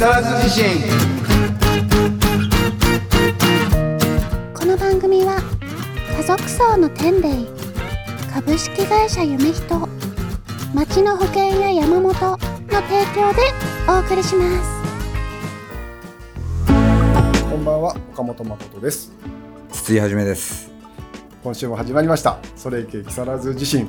更津地震。この番組は家族層の天霊株式会社夢人町の保険や山本の提供でお送りします。こんばんは岡本誠です。筒井はじめです。今週も始まりました。それいけ木更津地震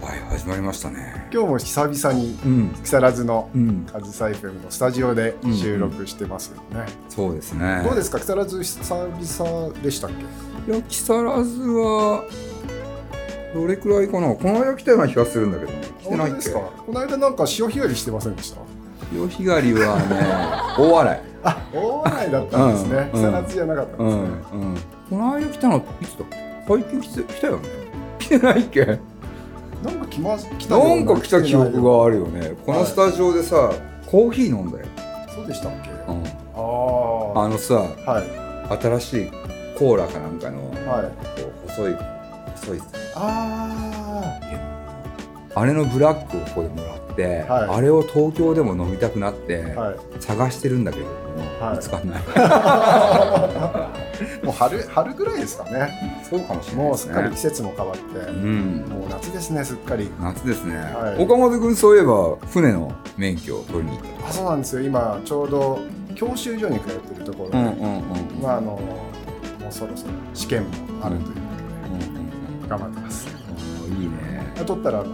はい始まりましたね。今日も久々にうん。木更津のうん。カズサイフェムのスタジオで収録してますよね、そうですね。どうですか？木更津久々でしたっけ？いや木更津はどれくらいかな？この間来たような気がするんだけどね。来てないですか？この間なんか潮干狩りしてませんでした？潮干狩りはね 大洗。あ大洗だったんですね、うん木更津じゃなかったんうんですね、うんこの間来たのいつだ最近来たよね。来てないっけ？なんか来ま来たなんか来た記憶があるよね。ねこのスタジオでさコーヒー飲んだよ、そうでしたっけ、うん、ああのさあはい。新しいコーラかなんかのはい。細い細いああれのブラックをここでもらって、はい。あれを東京でも飲みたくなって、探してるんだけども、はい。見つかんない。もう春春ぐらいですかね。そうかもしれないですね。もうすっかり季節も変わって、うん。もう夏ですねすっかり。夏ですね、はい。岡本君そういえば船の免許を取りに行っあそうなんですよ。今ちょうど教習所に通ってるところで、たうんうんうんうん。まああのもうそろそろ試験もあるということで、うんうん頑張ってます。うんいいね。あ取ったらあの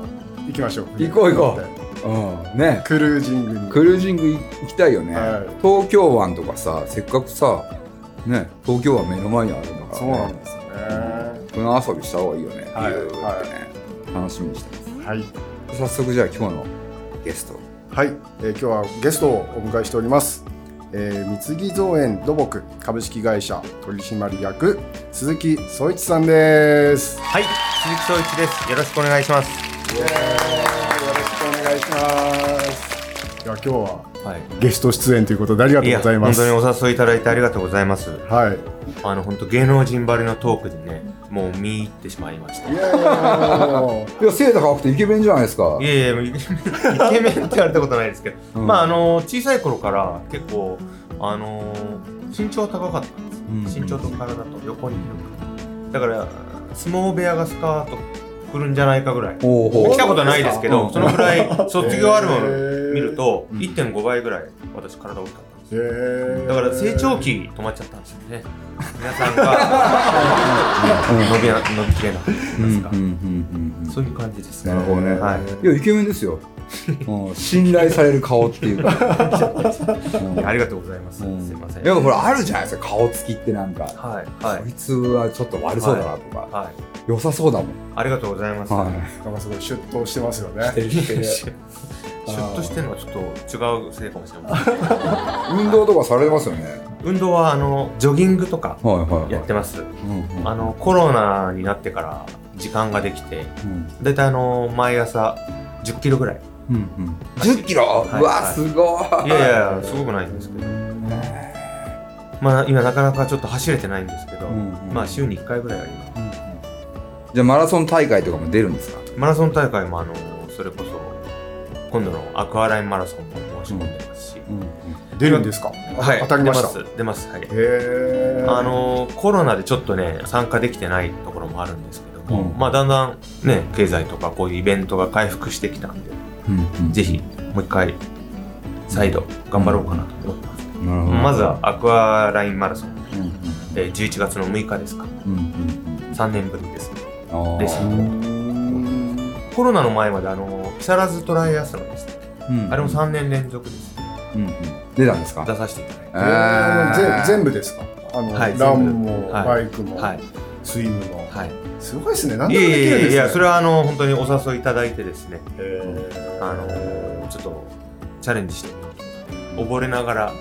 行きましょう。行こう行こう。ううん。ね。クルージングに。クルージング行きたいよね、はい。東京湾とかさせっかくさね東京湾目の前にあるんだから、ね、そうなんですよね。船遊びした方がいいよね、はいビューってね、楽しみにしてます。はい。早速じゃあ今日のゲスト。はい、えー今日はゲストをお迎えしております、えー、三木造園土木株式会社取締役鈴木総一さんです。はい、鈴木総一です。よろしくお願いします。よろしくお願いしますいや今日ははい。ゲスト出演ということでありがとうございます本当にお誘いいただいてありがとうございます。はいあの本当芸能人ばりのトークでね、もう見入ってしまいました。いいやいやもいや背高くてイケメンじゃないですかやいや、もうイケメンって言われたことないですけど、うんまああの小さい頃から結構あの身長高かったんです。うん身長と体と横に広く。だから相撲部屋がスカート来るんじゃないかぐらい。来たことないですけど、うん。そのぐらい 卒業アルバム見るとうん。1.5倍ぐらい私体大きかっただから成長期止まっちゃったんですよね。皆さんが伸びな伸びきれなかったと言いますかうんうんうんうん。そういう感じですなるほどね、はい。いやイケメンですよ、うん、信頼される顔っていうか、う んありがとうございます。すうんいません。いやほらあるじゃないですか顔つきってなんか、はいはいこいつはちょっと悪そうだなとか、はい。良さそうだもん、ありがとうございます。はなんかすごいシュッとしてますよね い、してるしてるシュッとしてるのはちょっと違うせいかもしれません。運動とかされてますよね運動はあのジョギングとかはいはいはいやってます。うんうんあのコロナになってから時間ができて、うんだいたいあの毎朝10キロぐらい。うんうん。10キロ、はい。うわはい。すごい。いやいやすごくないんですけど。まあ今なかなかちょっと走れてないんですけど、うんうん。まあ週に1回ぐらいは今じゃあマラソン大会とかも出るんですか？マラソン大会もあのそれこそ今度のアクアラインマラソンも申し込んでますし、出るんですか？はい。当たりました？出ます。出ます。はい。あのコロナでちょっとね参加できてないところもあるんですけども、うん。まあだんだんね経済とかこういうイベントが回復してきたんでうんうん。ぜひもう一回再度頑張ろうかなと思ってます、なるほど。まずはアクアラインマラソン、うんうん。えー11月の6日ですか。うんうん3年ぶりですね。うんあー。ですコロナの前まであの木更津トライアスロンですねうんあれも3年連続ですうんうん。出たんですか？出させていただいて。えー、ぜ全部ですか？あの、はいランも、はい。バイクも、はい。スイムも、はいすごいですね。何いでもできるんですね。やいやいやそれはあの本当にお誘いいただいてですね。あのちょっとチャレンジして溺れながら。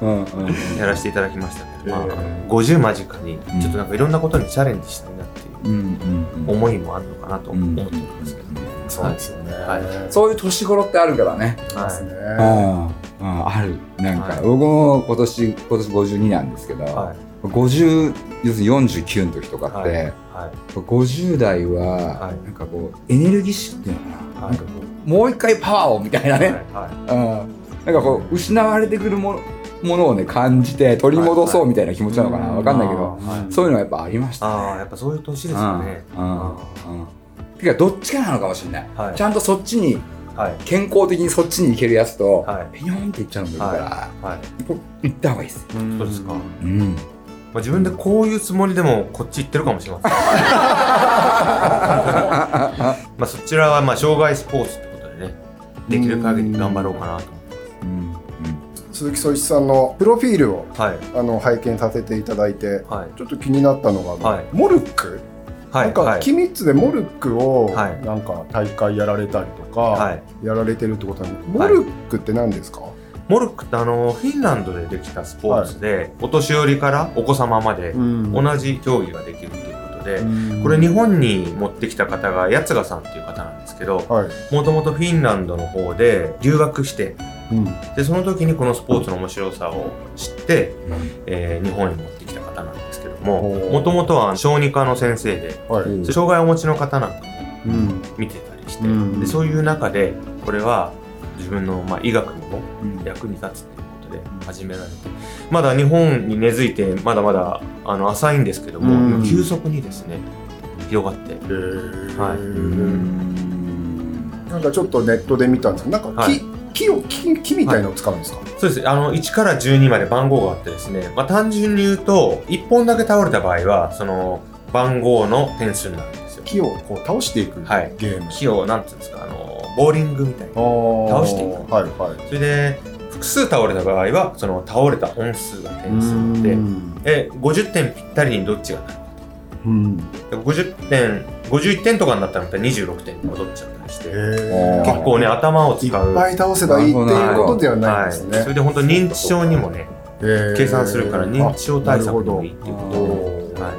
うんうんやらせていただきましたけど、まあへー、50間近にん。ちょっとなんかいろんなことにチャレンジしたいなっていううん。うん。うん。思いもあるのかなと思ってるんですけど、そうですよね、はい。そういう年頃ってあるからね。ですね、うん。うん。ある。なんか、はい。僕も今年今年52なんですけど、はい50要するに49の時とかって、はいはい。50代は、はい。なんかこうエネルギッシュっていうのかな,、はい。なんかこうもう一回パワーをみたいなね、はいはうん、なんかこう失われてくるものものをね感じて取り戻そうみたいな気持ちなのかな、わかんないけど、そういうのはやっぱありましたね。ああやっぱそういう年ですよね。うんうんうん。てかどっちかなのかもしれない、はい。ちゃんとそっちにはい。健康的にそっちに行けるやつと、はい。ピヨンっていっちゃうのもいるから、はい。こう行った方がいいです。そうですか。うん、まあ、自分でこういうつもりでもこっち行ってるかもしれません。まあそちらはまあ障害スポーツってことでねできる限り頑張ろうかなと思ってうん鈴木総一さんのプロフィールをはい。あの拝見させていただいてはい。ちょっと気になったのが、はい。モルック、はいなんかはい。キミッツでモルックをはい。なんか大会やられたりとか、はい。やられてるってことなんでモルックって何ですか、モルックってあのフィンランドでできたスポーツで、お年寄りからお子様までうん。同じ競技ができるということで、うん。これ日本に持ってきた方が八ヶさんっていう方なんですけどはい、もともとフィンランドの方で留学してうん。でその時にこのスポーツの面白さを知って、えー日本に持ってきた方なんですけどももともとは小児科の先生ではい。うん障害をお持ちの方なんかもうん。見てたりして、うん。でそういう中でこれは自分の、まあ、医学にもうん。役に立つっていうことで始められてまだ日本に根付いてまだまだあの浅いんですけども、うん。急速にですね広がって。はい。なんかちょっとネットで見たんですけどなんか木,、はい。木を木木みたいのを使うんですか、そうです。あの1から12まで番号があってですね、まあ、単純に言うと1本だけ倒れた場合はその番号の点数になるんですよ。木をこう倒していくはい。ゲーム、木をなんていうんですかボーリングみたいな。倒倒していくはいはい。それで複数倒れた場合はその倒れた本数が点数でうん。え50点ぴったりにどっちがなる？かうん。で50点51点とかになったらまた26点に戻っちゃったりして結構ね頭を使いうっぱい倒せばいいっていうことではないんですね、はい、それで本当認知症にもね計算するから認知症対策にもいいっていうことで、はい、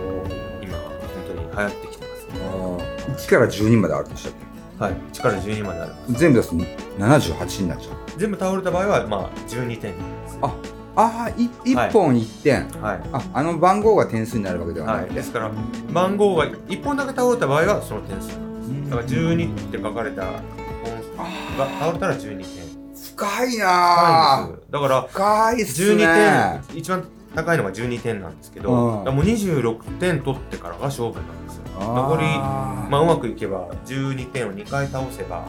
今本当に流行ってきてますね。1から12まであるんでしたっはい。1から12まであるけ全部出すと78になっちゃう。全部倒れた場合はまあ12点。ですあああ1本1点、はい。ああの番号が点数になるわけではな、はい。い、ですから番号が1本だけ倒れた場合はその点数だから12って書かれた本が倒れたら12点。深いなはいあだから深いっす12ね点一番高いのが12点なんですけど、うん。もう26点取ってからが勝負なんですよ。残りまあうまくいけば12点を2回倒せば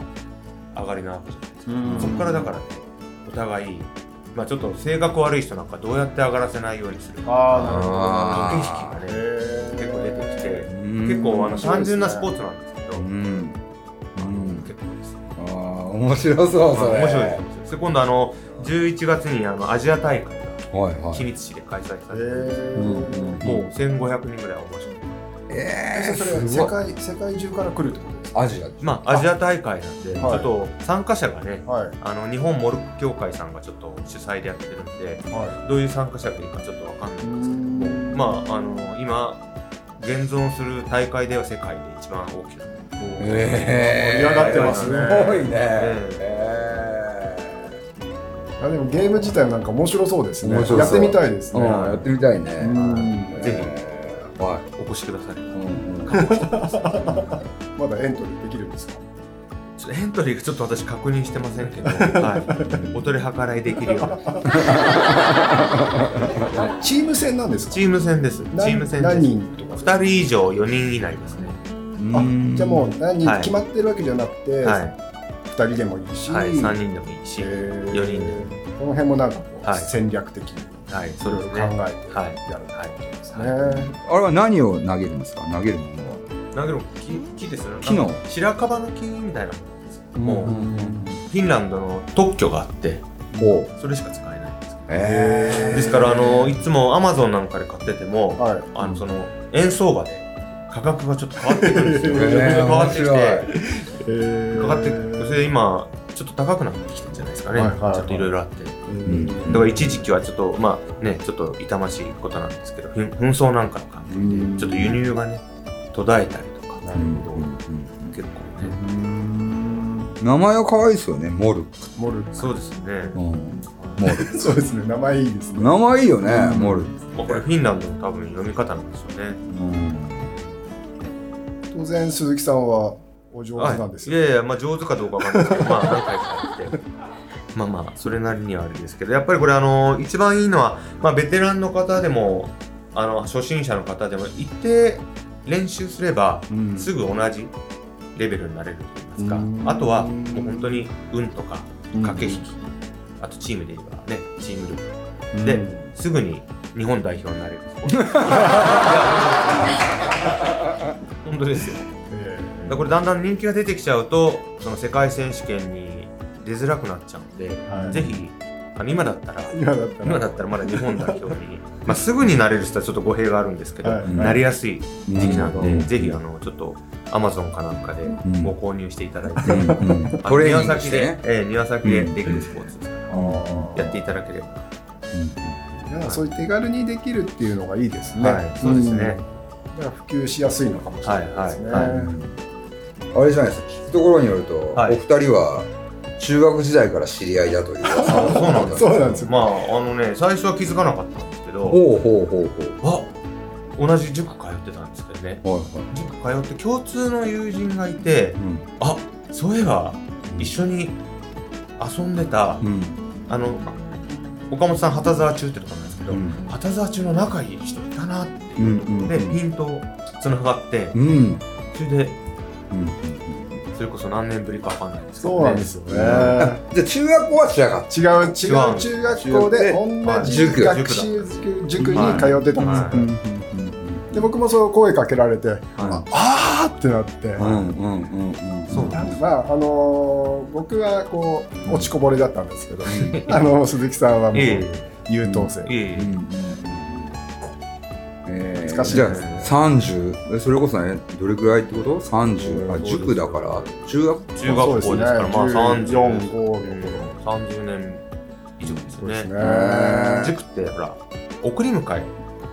上がりなわけじゃないですか、うん。そこからだからねお互いまあちょっと性格悪い人なんかどうやって上がらせないようにするか。駆け引きがね結構出てきてうん。結構あの単純なスポーツなんですけど、うん。うん。結構です。ねあー面白そうそれ。面白いです。で今度あの11月にあのアジア大会。がはいはい。君津市で開催されてへるうんーうんもう1500人ぐらいお申し込みえー、それはすごい。世界世界中から来るってことですか？アジア。まあアジア大会なんで、はい。ちょっと参加者がねはい。あの日本モルック協会さんがちょっと主催でやってるんではどういう参加者がいるかちょっとわかんないいんですけどもまああの今現存する大会では世界で一番大きな。え盛り上がってますね。すごいね、えあでもゲーム自体なんか面白そうですね。やってみたいですね。うん、やってみたいね、うん。ぜひ。えーはい、お越しください。うんうん。まだエントリーできるんですか？エントリーがちょっと私確認してませんけど、はい、お取り計らいできるような。チーム戦なんですか？チーム戦です。チ何ーム戦何です。人とか？2人以上4人以内ですね。あじゃあもう何人はい。決まってるわけじゃなくて、は二人でもいいし、い、はい、3人でもいいし、えー。4人でこの辺もなんかこう、はい。戦略的に。はい、いそうろいろ考えてやはいるってことですね。あれは何を投げるんですか？投げるものは。だけど木木ですよね。木の。白樺の木みたいなものです。もう、うんフィンランドの特許があっておそれしか使えないんですえー、ですからあのいつもアマゾンなんかで買ってても、はい。あのその円相場で価格がちょっと変わってくるんですよ、変わってきてえかかってそれで今ちょっと高くなってきてるんじゃないですかね、はいはいはい。ちょっといろいろあって。だうん。から一時期はちょっとまあねちょっと痛ましいことなんですけど紛争なんかの関係でちょっと輸入がね途絶えたりとか。なるうん。ほど。結構ね。うん。名前は可愛いですよねモルク、モルそうですね、うん、モルそうですね。名前いいですね。名前いいよね、モルク、まあ、これフィンランドの多分読み方なん。ですよねうん、当然鈴木さん。はお上手なんですよ、はいいやいや、まあ上手かどうかわかんないですけど、まあ何回かやって。まあまあ、それなりにはあれですけど、やっぱりこれあの、一番いいのは、まあベテランの方でも、あの、初心者の方でも、一定練習すれば、うんすぐ同じレベルになれると言いますうんか、あとはもう本当に運とかうん駆け引き、あとチームで言えばね、チーム力。うんで、すぐに日本代表になれる。本当ですよ。らこれだんだん人気が出てきちゃうとその世界選手権に出づらくなっちゃうんで、はい。ぜひあの今だったらえ今だったら。今だったらまだ日本代表に まあすぐになれる人はちょっと語弊があるんですけど、はい。なりやすい時期なんで、うん。ぜひあのちょっとアマゾンかなんかでん。ご購入していただいて、うん。うん。あのトレーニン庭先で、ねええ庭先でできるスポーツですから、やっていただければ、い。やそういう手軽にできるっていうのがいいですね。はい。そうですね。うん。だから普及しやすいのかもしれないですね。はいはいあれじゃないですか。聞くところによると、はい。お二人は中学時代から知り合いだという。噂そうなんですそうなんですよ。まああのね最初は気づかなかったんですけど、ほうほうほうほあ同じ塾通ってたんですけどね。うはいはい。塾通って共通の友人がいてうん。あそういえば一緒に遊んでた、うん。あの岡本さん旗沢中ってとこなんですけど、うん。旗沢中の仲いい人いたなってう。んうんでピンとつながってうん。うんそれでうんそれこそ何年ぶりかわかんないですけど、ね、そうなんですよね。じゃあ中学校は違か。っ違う。違う中学校で同じ塾学習塾に通ってたんはですよ。で僕もそう声かけられて、はい。あーってなって。うんうんうんうんそうなんまああのー僕はこう落ちこぼれだったんですけど、あの鈴木さんはもうえ優等生。えええ。うんえー難しいじゃあですね30えそれこそねどれくらいってこと？30あうん。塾だから。中学中学校ですからまあ14 30 5の頃30年以上ですよね。塾ってほら送り迎え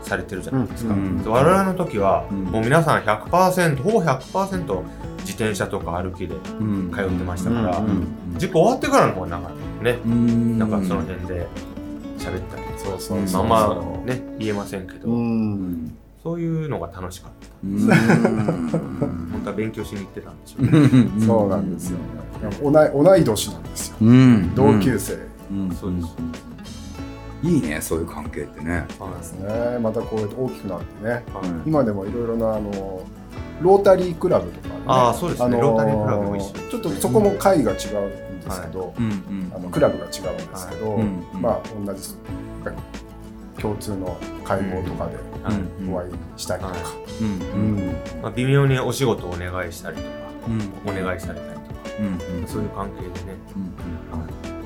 されてるじゃないですか、うん。我々の時は、うん。もう皆さん100%ほぼ100%自転車とか歩きでうん。通ってましたから、うん。うん。塾終わってからの方が長かったね、うん。なんかその辺で喋ったりそうそううんそう。あんまね言えませんけど、うん。そういうのが楽しかった。うん。本当は勉強しに行ってたんでしょうね、そうなんですよ。同い同い年なんですよ。うん。同級生。うん。そうです。いいねそういう関係ってね。はい。ね、またこうやって大きくなってね。はい。今でもいろいろなあのロータリークラブとか、ね、ああそうですね、ロータリークラブも一緒。ちょっとそこも会が違うんですけど、あのクラブが違うんですけど、まあ同じ共通の会合とかではいお会いしたりとか、うんうん。まあ、微妙にお仕事をお願いしたりとかうん。お願いされたりとかうんそういう関係でね、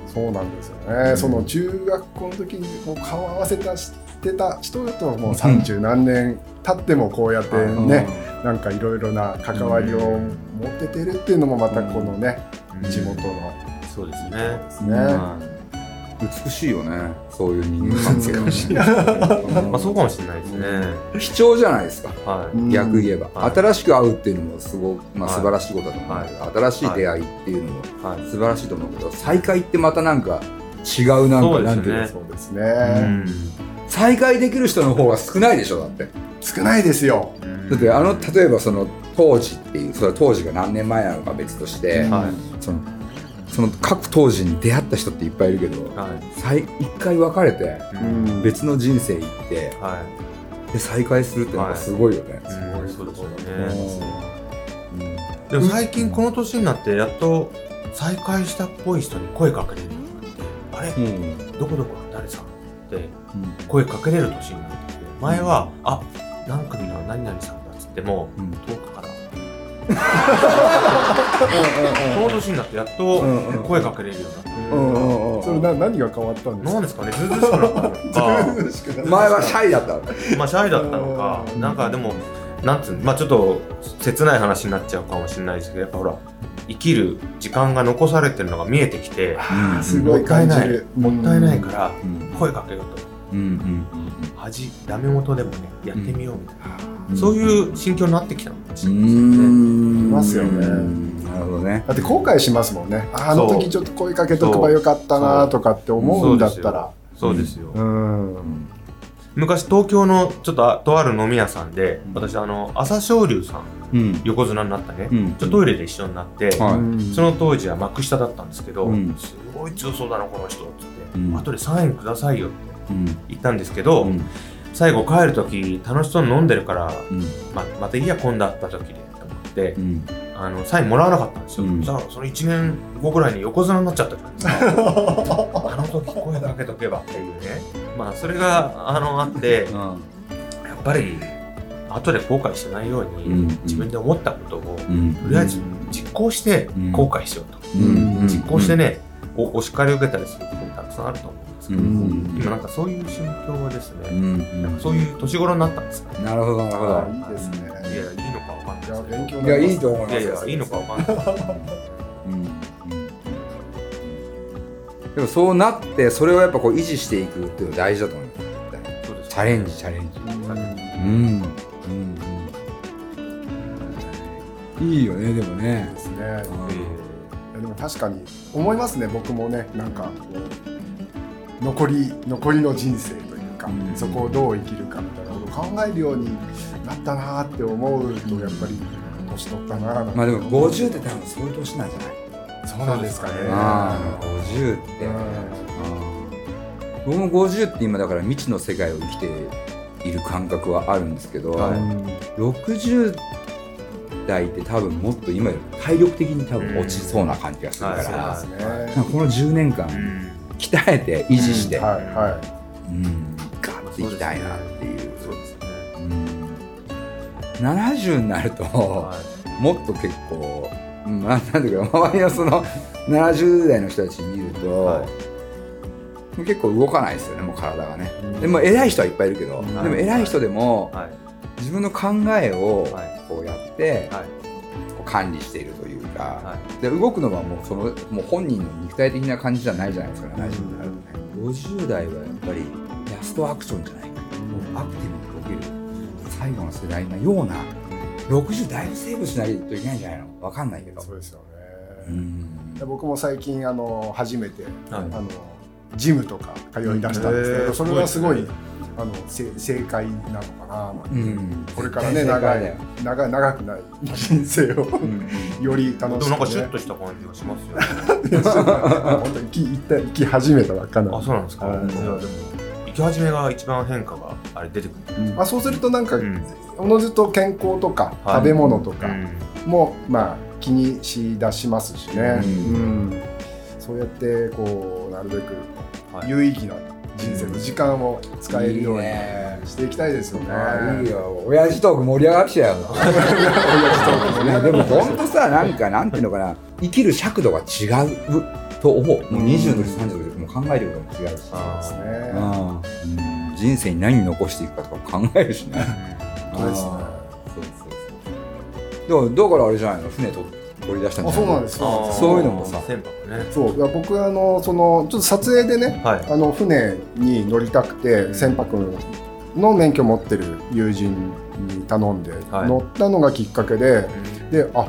そうなんですよね、その中学校の時にこう顔合わせたしてた人だともう30何年経ってもこうやってね、なんかいろいろな関わりを持っててるっていうのもまたこのね、うん。地元のそうですね。ですね。うん美しいよね。そういう人間関係美しい。まあそうかもしれないですね、貴重じゃないですか。はい、うん逆言えば、はい。新しく会うっていうのもすごく、まあ、はい。素晴らしいことだと思うんだけど、新しい出会いっていうのもはい。素晴らしいと思うけど再会ってまたなんか違うなんかそうですねなんていうの。そうですうね、ん。再会できる人の方が少ないでしょだって。少ないですよ。だってあの例えばその当時っていうそれは当時が何年前なのか別として、はい。そのその各当時に出会った人っていっぱいいるけどはい。再一回別れてうん。別の人生行ってはい。で再会するってのがすごいよね、うんそうですね。でも最近この年になってやっと再会したっぽい人に声かけれるようになってあれ？うん。どこどこの誰さんって声かけれる年になって前はあ何組の何々さんだっつってもうん。遠くからこの年になってやっと声かけれるようになって。うんうんうん。それな何が変わったんですか？なんですかね？ずうずうしくなったのか。前はシャイだったの。まあシャイだったのか。うんなんかでもなんつうの？まあちょっと切ない話になっちゃうかもしれないですけどやっぱほら生きる時間が残されてるのが見えてきてうん。すごい感じる。もったいない。からうん。声かけようと。うんうん恥ダメ元でもねやってみようみたいな、うんそういう心境になってきたのかもしうれないですね、んますよね。うん。なるほどねだって後悔しますもんね。ああの時ちょっと声かけとけばよかったなとかって思うんだったら。そう。ですよ、うん。昔東京のちょっとあとある飲み屋さんでうん。私あの朝青龍さんうん。横綱になったね、うん。ちょっとトイレで一緒になって、その当時は幕下だったんですけど、うん。すごい強そうだなこの人っつって、うん。後でサインくださいよってうん。言ったんですけど、うん最後帰る時楽しそうに飲んでるから、うん。ままたいいや今度会った時でと思って、うん。あのサインもらわなかったんですよ、うん。その1年後ぐらいに横綱になっちゃったじゃないですか あの時声かけとけばっていうね。まあそれがあのあってうん。やっぱり後で後悔しないように、うん。自分で思ったことをうん。とりあえず実行してうん。後悔しようと、うん。実行してね、おお叱りを受けたりすることもたくさんあると思う。んですけど、うん。今なんかそういう心境はですね、うん。なんかそういう年頃になったんですね、なるほどなるほど。あいいですね。いやいいのかわかんないいやですけど。勉強いやいいと思います。いやいやいいのかわかんないうん。うん。でもそうなってそれをやっぱこう維持していくっていうの大事だと思うそうですチャレンジチャレンジうん。うん。いいよねでもねですねえいやでも確かに思いますね僕もねなん。かこう残り残りの人生というか、うん。そこをどう生きるかみたいなことを考えるようになったなって思うとやっぱり年取ったなまあでも50って多分そういう年なんじゃない？そうなんですかね。ああ50って。うん。僕も50って今だから未知の世界を生きている感覚はあるんですけど、はい。60代って多分もっと今より体力的に多分落ちそうな感じがするから、うんこの10年間うん鍛えて維持して、はいはうん。ガッていきたいなっていう。そうですね。うん。70になると、はもっと結構、うん、なんていうか周りのその70代の人たち見ると、はい。結構動かないですよねもう体がね、うん。でも偉い人はいっぱいいるけど、うん。でも偉い人でもい。はい。自分の考えをはい。こうやって、はい管理しているというか、はい。で動くのはもうそのもう本人の肉体的な感じじゃないじゃないですか70になるとね、50代はやっぱりラストアクションじゃない。かもうアクティブに動ける。最後の世代のような60だいぶセーブしないといけないんじゃないの？わかんないけど。そうですよね、うん。で僕も最近あの初めて、はい。あのジムとか通い出したんですけど、へーそれはすごいあのせ正解なのかな、うん。これからね長い長い長くない人生をうん より楽しく、ね、でもなんかシュッとした感じがしますよね。本当に生き生きた生き始めたばっかなあそうなんですか、はい。いやでも生き始めが一番変化があれ出てくる、うん。あそうするとなんか、うん。おのずと健康とか、はい。食べ物とかうん。も、まあ気にしだしますしね、うん。うん。そうやってこうなるべくはい有意義な人生の時間を使えるようにしていきたいですよね。あいいよ。親父トーク盛り上がってきたよ。ねでも本当さなんかなんていうのかな。生きる尺度が違うと思う。もう20の時30の時も考えることも違うし。あですね。うん。人生に何残していくかとか考えるしね。本当ですね。だからあれじゃないの？船と取り出したんじゃない？あそうなんです。そうなんですそういうのもさ。船舶ね。そう。僕あのそのちょっと撮影でねはい。あの船に乗りたくて、うん。船舶の免許持ってる友人に頼んで、はい。乗ったのがきっかけでであ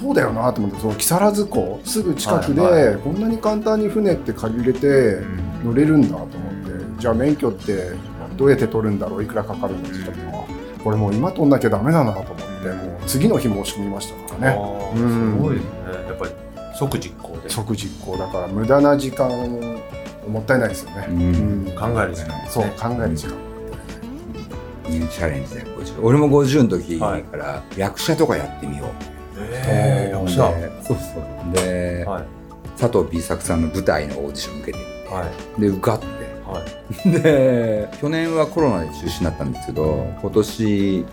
そうだよなと思ってその木更津港すぐ近くで、はいはい。こんなに簡単に船って借りれて乗れるんだと思ってじゃあ免許ってどうやって取るんだろういくらかかるんだって言ったら、これもう今取んなきゃダメだなと思って、うんもう次の日申し込みましたからね。うん。すごいですね。やっぱり即実行で。即実行だから無駄な時間もったいないですよね。うん。うん。考える時間そう考える時間。ニューチャレンジだよ50俺も50の時はい。から役者とかやってみよう。えー、役者。でそうそう。で、はい。佐藤 B 作さんの舞台のオーディション受けて。はい。で受かって。はい。で去年はコロナで中止になったんですけど今年、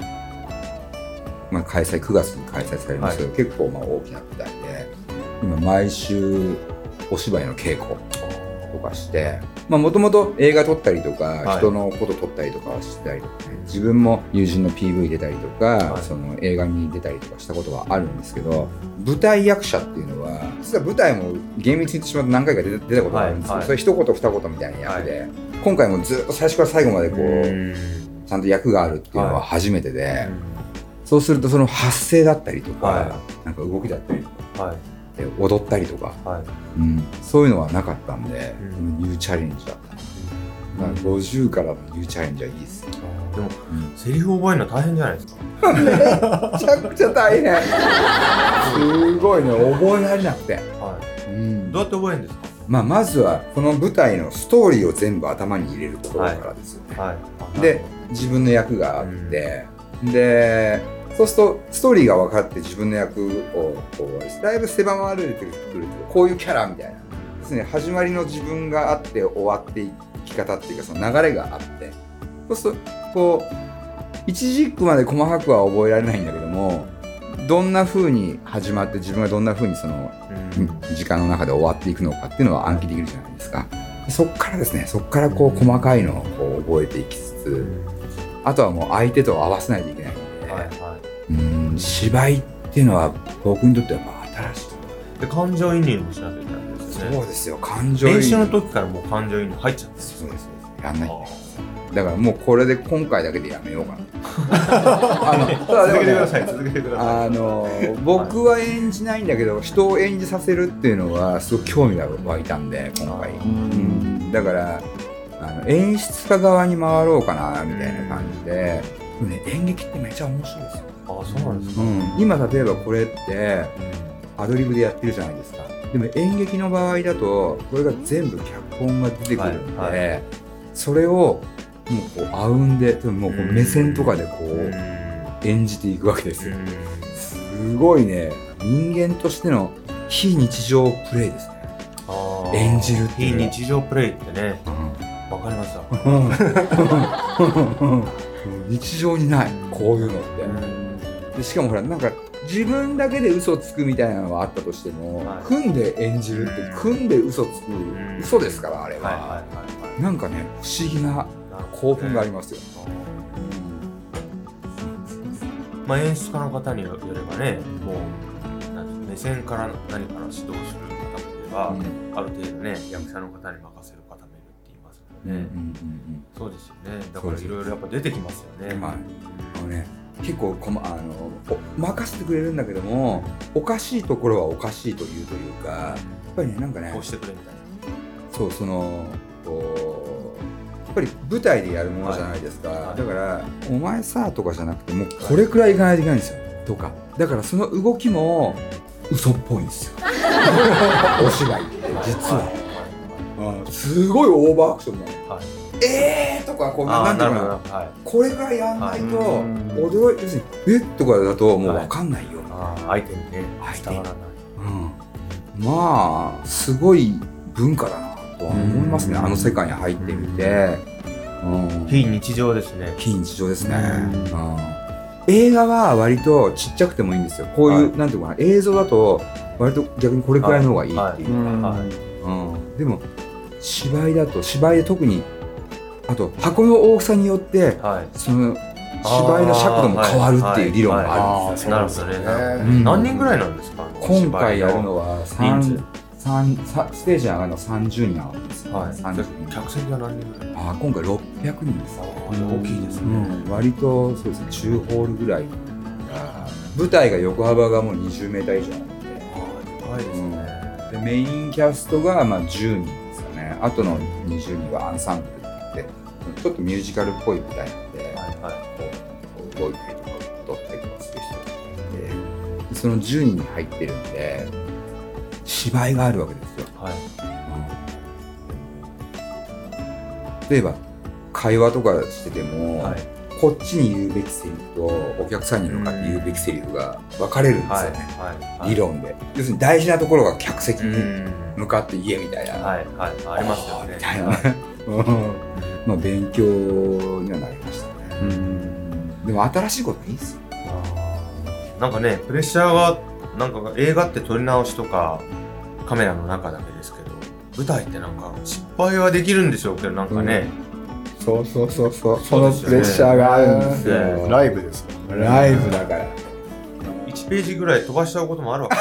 まあ、開催9月に開催されましたけど、結構まあ大きな舞台で今毎週お芝居の稽古とかしてもともと映画撮ったりとか、はい。人のこと撮ったりとかはしてたりとかね。自分も友人の PV 出たりとか、はい。その映画に出たりとかしたことはあるんですけど舞台役者っていうのは実は舞台も厳密に言ってしまうと何回か出たことがあるんですけど、はいはい。それ一言二言みたいな役で、今回もずっと最初から最後までこう、うん。ちゃんと役があるっていうのははい。初めてで、そうするとその発声だったりとか、はなんか動きだったりとはい。踊ったりとか、はい。うん、そういうのはなかったんで、うん。ニューチャレンジだったなまあ、50からのニューチャレンジはいいですよ、でもうん。セリフ覚えるの大変じゃないですか？めちゃくちゃ大変。すごいね。覚えられなくて、はうん。いどうやって覚えるんですか？まあ、まずはこの舞台のストーリーを全部頭に入れるところからですよね、はい。で自分の役があって、でそうするとストーリーが分かって自分の役をこうだいぶ狭まれてくるとこういうキャラみたいな。ですね始まりの自分があって終わっていき方っていうかその流れがあって。そうするとこう一軸まで細かくは覚えられないんだけどもどんな風に始まって自分がどんな風にそのうん。時間の中で終わっていくのかっていうのは暗記できるじゃないですか。そっからですね。そっからこう細かいのをこう覚えていきつつあとはもう相手と合わせないといけないんで、はいはうん芝居っていうのは僕にとってはやっぱ新しい。いで感情移入もしなきゃいけないんですよね。そうですよ。感情移入。練習の時からもう感情移入入っちゃうんですそうですそうです。やんない。だからもうこれで今回だけでやめようかな。続けてください続けてください。あの僕は演じないんだけど人を演じさせるっていうのはすごく興味が湧いたんで今回、うん、だからあの演出家側に回ろうかなみたいな感じで、でもね、演劇ってめっちゃ面白いですよ、あそうなんですか。うん、今例えばこれってアドリブでやってるじゃないですか。でも演劇の場合だとこれが全部脚本が出てくるんで、はいはそれをもうこうあうんででももう目線とかでこうん。う演じていくわけですよ、うん。すごいね。人間としての非日常プレイですね、演じるっていう。非日常プレイってね。わかりました。日常にないこういうのってでしかもほらなんか自分だけで嘘つくみたいなのはあったとしても、はい。組んで演じるってうん。組んで嘘つくん。嘘ですからあれは、はいはいはいはい。なんかね不思議な興奮がありますよ、まあ、演出家の方によればね、もう目線から何から指導する方もいれば、ある程度ね、役者の方に任せる方もいるって言いますうんうんよね。うん。そうですよね。だからいろいろやっぱ出てきますよね。はい。あのね結構こまあのお任せてくれるんだけどもおかしいところはおかしいというというかやっぱりねなんかねこうしてくれみたいそうそのこうやっぱり舞台でやるものじゃないですか、はい。だから「お前さ」とかじゃなくてもうこれくらいいかないといけないんですよとか。だからその動きも嘘っぽいんですよ。お芝居って実な。は、うん。すごいオーバーアクションなのはい。えー！とかこうなんていうかな。はい。これぐらいやんないとはい。驚いて要するに「え？っ?」とかだともう分かんないよ、ああ、相手にね、相手に。伝わらない。うん、まあすごい文化だなとは思いますね。うん。あの世界に入ってみて、うん、非日常ですね。非日常ですね、ううん。映画は割とちっちゃくてもいいんですよ。こういう、はなんていうかな。映像だと割と逆にこれくらいの方がいいっていう、うんはい。うん。でも芝居だと芝居で特にあと箱の大きさによってはい。その芝居の尺度も変わるっていう理論があるんですよ、なるほどね。うん。何人ぐらいなんですか？今回やるのは三三さステージに上がるのは30人上がるんですよ、はい。30で人。客席は何人ぐらい？あ今回600人です。ああ、大きいですね。うん、割とそうですね中ホールぐらい舞台が横幅がもう20メーター以上あるんでああ、でかいですね。でメインキャストがまあ10人ですかね。あとの20人はアンサンブルちょっとミュージカルっぽい舞台なんで、はいはい。こう動いたりとか踊ったりとかする人がいてでその10人に入ってるんで芝居があるわけですよ、はい。例えば会話とかしてても、はい。こっちに言うべきセリフとお客さんに向かって言うべきセリフが分かれるんですはい。よね、はい。理論で要するに大事なところが客席にうん。向かって言えみたいな、はい。はい。ありますよね。みたいなね、うんまあ勉強にはなりましたね、でも新しいこといいっすよ。なんかね、プレッシャーが、なんか映画って撮り直しとか、カメラの中だけですけど、舞台ってなんか失敗はできるんでしょうけど、なんかね、そうそうそうそう。そそうですよね。のプレッシャーがあるんですよ、ねライブですよね。ライブだから。1ページぐらい飛ばしちゃうこともあるわけ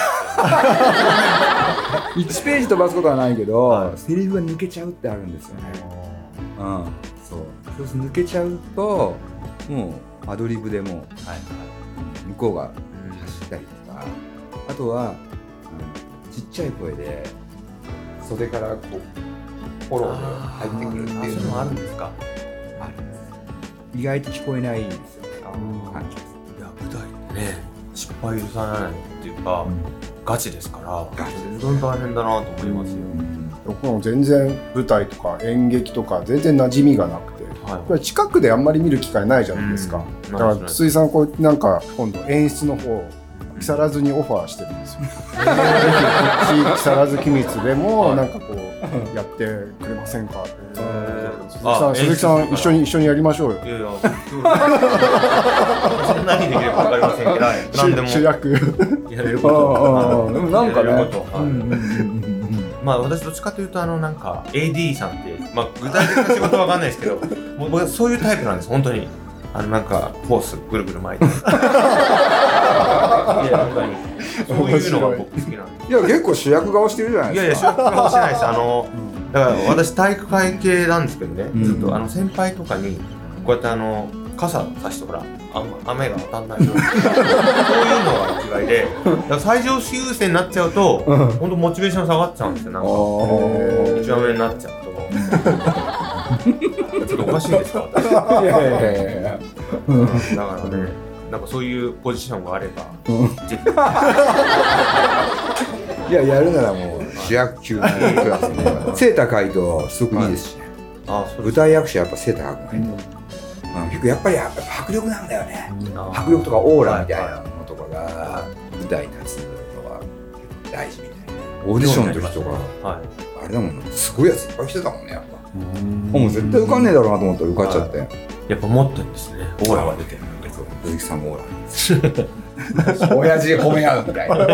です1 ページ飛ばすことはないけど、はい。セリフが抜けちゃうってあるんですよねうん。そう。そうすると抜けちゃうともうアドリブでもうはい向こうがはい。走ったりとかあとは、うんちっちゃい声で袖からこうフォローで入ってくるっていうのあはあるんですか。あるんです意外と聞こえないんですよねうん感じ。いや舞台ってね失敗許さないっていうか、ガチですから。ガチ全然大変だなと思いますよ、僕も全然舞台とか演劇とか全然馴染みがなくて。はい近くであんまり見る機会ないじゃないですか、うん。だから筒井さんこうなんか今度演出の方木更津にオファーしてるんですよ。木更津機密でもはい。なんかこうやってくれませんかって。鈴木あさん鈴木さん一緒に一緒にやりましょうよ。いやいやそんなにできるか分かりませんけど 主主役。やれること。でもなんかねまあ私どっちかというとあのなんか AD さんってまあ具体的な仕事はわかんないですけど もう僕はそういうタイプなんです本当に。あのなんかホースぐるぐる巻いて。いや本当に。そういうのが僕好きなんで。いや結構主役顔してるじゃないいやいやですか主役はしてないです。あのだから私体育会系なんですけどね、うん。ずっと。あの先輩とかにこうやってあの傘さしてほら雨が当たんない。ようにそういうのが嫌いで。最上優先になっちゃうと本当モチベーション下がっちゃうんですよなんか。お一番上になっちゃうと。ちょっとおかしいんですか？私だかいやいやいや。いやらねなんかそういうポジションがあればいややるならもう主役級のクラ背高い。とすごくいいですしね。あ舞台役者やっぱ背高くないとうん。結構やっぱりやっぱ迫力なんだよね。迫力とかオーラみたいなものとかが舞台に立つのは結構大事みたいな。オーディションの時とか。はい。あれだもんねすごいやついっぱい来てたもんねやっぱ。もう絶対受かんねえだろうなと思ったら受かっちゃって。やっぱ持ってるんですね。オーラが出てる鈴木さんもオーラ親父褒め合うみたいな。親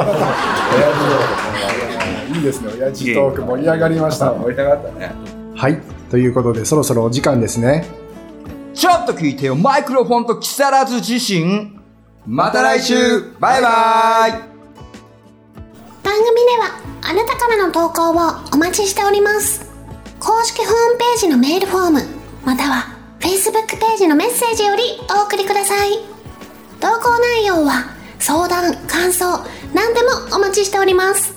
父いいですね。親父トーク盛り上がりました。盛り上がったねはい。ということでそろそろお時間ですね。ちょっと聞いてよ。マイクロフォンと木更津自身また来週。バイバイ。番組ではあなたからの投稿をお待ちしております。公式ホームページのメールフォームまたは Facebook ページのメッセージよりお送りください。投稿内容は相談感想何でもお待ちしております。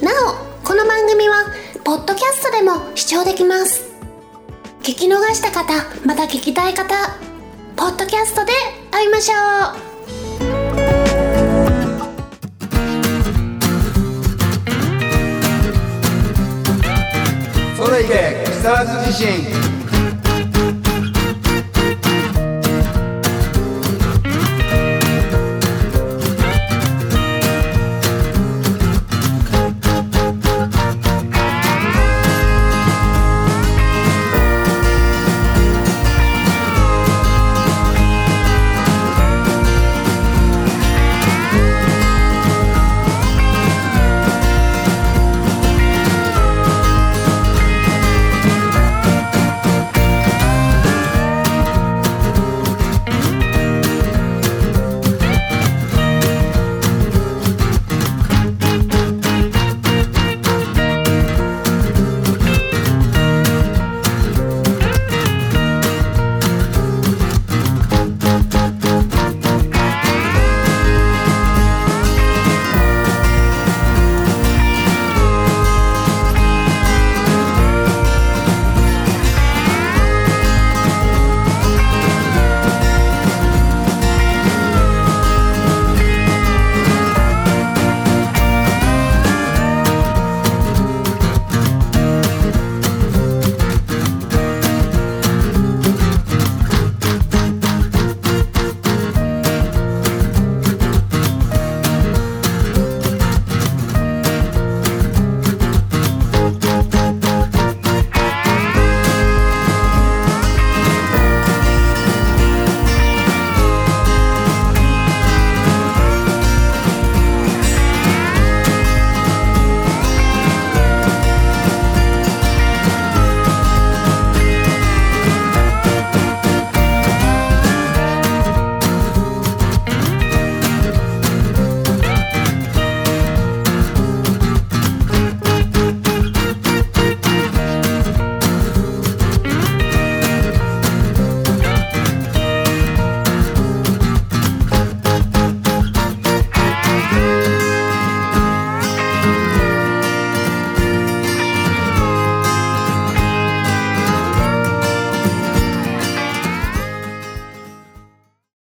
なおこの番組はポッドキャストでも視聴できます。聞き逃した方また聞きたい方ポッドキャストで会いましょう。それいけ木更津地震。